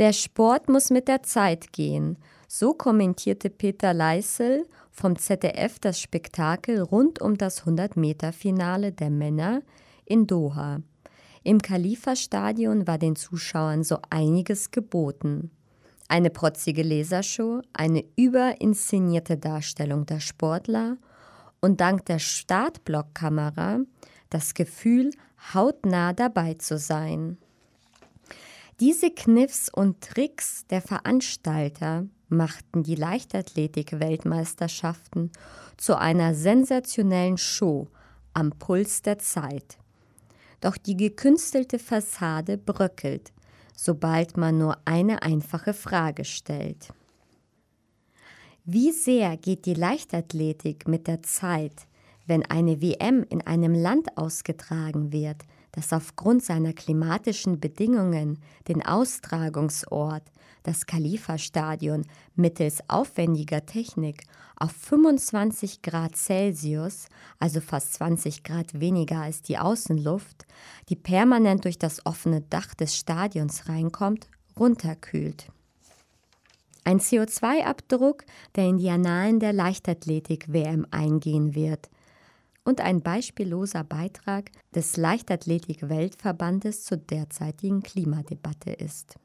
Der Sport muss mit der Zeit gehen. So kommentierte Peter Leissel vom ZDF das Spektakel rund um das 100-Meter-Finale der Männer in Doha. Im Khalifa-Stadion war den Zuschauern so einiges geboten. Eine protzige Lasershow, eine überinszenierte Darstellung der Sportler und dank der Startblockkamera das Gefühl, hautnah dabei zu sein. Diese Kniffs und Tricks der Veranstalter machten die Leichtathletik-Weltmeisterschaften zu einer sensationellen Show am Puls der Zeit. Doch die gekünstelte Fassade bröckelt, sobald man nur eine einfache Frage stellt. Wie sehr geht die Leichtathletik mit der Zeit, wenn eine WM in einem Land ausgetragen wird, das aufgrund seiner klimatischen Bedingungen den Austragungsort, das Khalifa-Stadion, mittels aufwendiger Technik auf 25 Grad Celsius, also fast 20 Grad weniger als die Außenluft, die permanent durch das offene Dach des Stadions reinkommt, runterkühlt. Ein CO2-Abdruck, der in die Annalen der Leichtathletik-WM eingehen wird und ein beispielloser Beitrag des Leichtathletik-Weltverbandes zur derzeitigen Klimadebatte ist.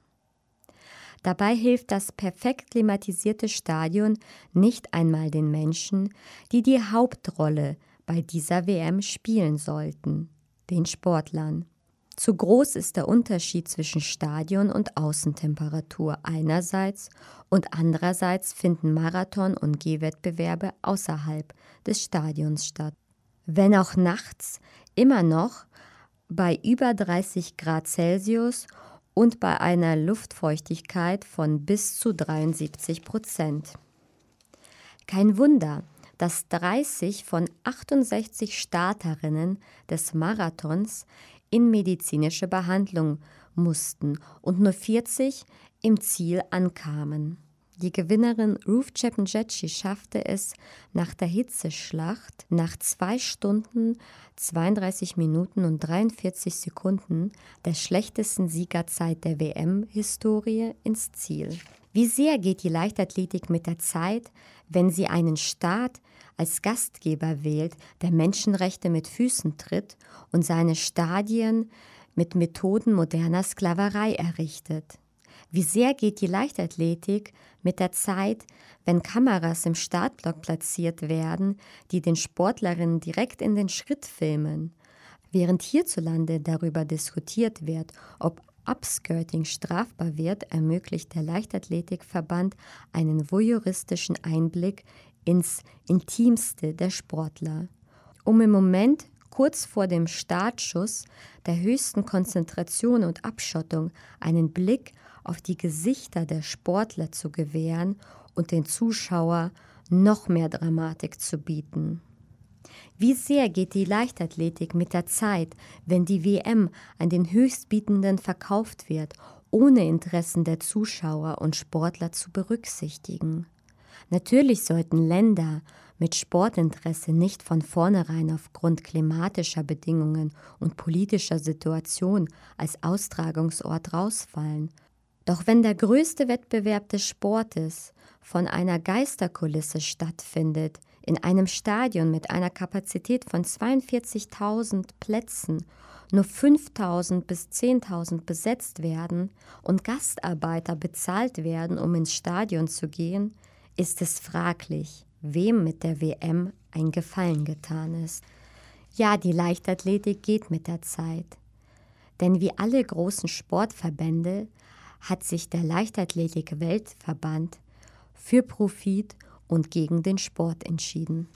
Dabei hilft das perfekt klimatisierte Stadion nicht einmal den Menschen, die die Hauptrolle bei dieser WM spielen sollten, den Sportlern. Zu groß ist der Unterschied zwischen Stadion und Außentemperatur einerseits und andererseits finden Marathon- und Gehwettbewerbe außerhalb des Stadions statt. Wenn auch nachts immer noch bei über 30 Grad Celsius und bei einer Luftfeuchtigkeit von bis zu 73 Prozent. Kein Wunder, dass 30 von 68 Starterinnen des Marathons in medizinische Behandlung mussten und nur 40 im Ziel ankamen. Die Gewinnerin Ruth Chepngetchi schaffte es nach der Hitzeschlacht nach zwei Stunden, 32 Minuten und 43 Sekunden der schlechtesten Siegerzeit der WM-Historie ins Ziel. Wie sehr geht die Leichtathletik mit der Zeit, wenn sie einen Staat als Gastgeber wählt, der Menschenrechte mit Füßen tritt und seine Stadien mit Methoden moderner Sklaverei errichtet? Wie sehr geht die Leichtathletik mit der Zeit, wenn Kameras im Startblock platziert werden, die den Sportlerinnen direkt in den Schritt filmen? Während hierzulande darüber diskutiert wird, ob Upskirting strafbar wird, ermöglicht der Leichtathletikverband einen voyeuristischen Einblick ins Intimste der Sportler. Um im Moment kurz vor dem Startschuss der höchsten Konzentration und Abschottung einen Blick auf die Gesichter der Sportler zu gewähren und den Zuschauer noch mehr Dramatik zu bieten. Wie sehr geht die Leichtathletik mit der Zeit, wenn die WM an den Höchstbietenden verkauft wird, ohne Interessen der Zuschauer und Sportler zu berücksichtigen? Natürlich sollten Länder mit Sportinteresse nicht von vornherein aufgrund klimatischer Bedingungen und politischer Situation als Austragungsort rausfallen, doch wenn der größte Wettbewerb des Sportes von einer Geisterkulisse stattfindet, in einem Stadion mit einer Kapazität von 42.000 Plätzen nur 5.000 bis 10.000 besetzt werden und Gastarbeiter bezahlt werden, um ins Stadion zu gehen, ist es fraglich, wem mit der WM ein Gefallen getan ist. Ja, die Leichtathletik geht mit der Zeit. Denn wie alle großen Sportverbände hat sich der Leichtathletik-Weltverband für Profit und gegen den Sport entschieden.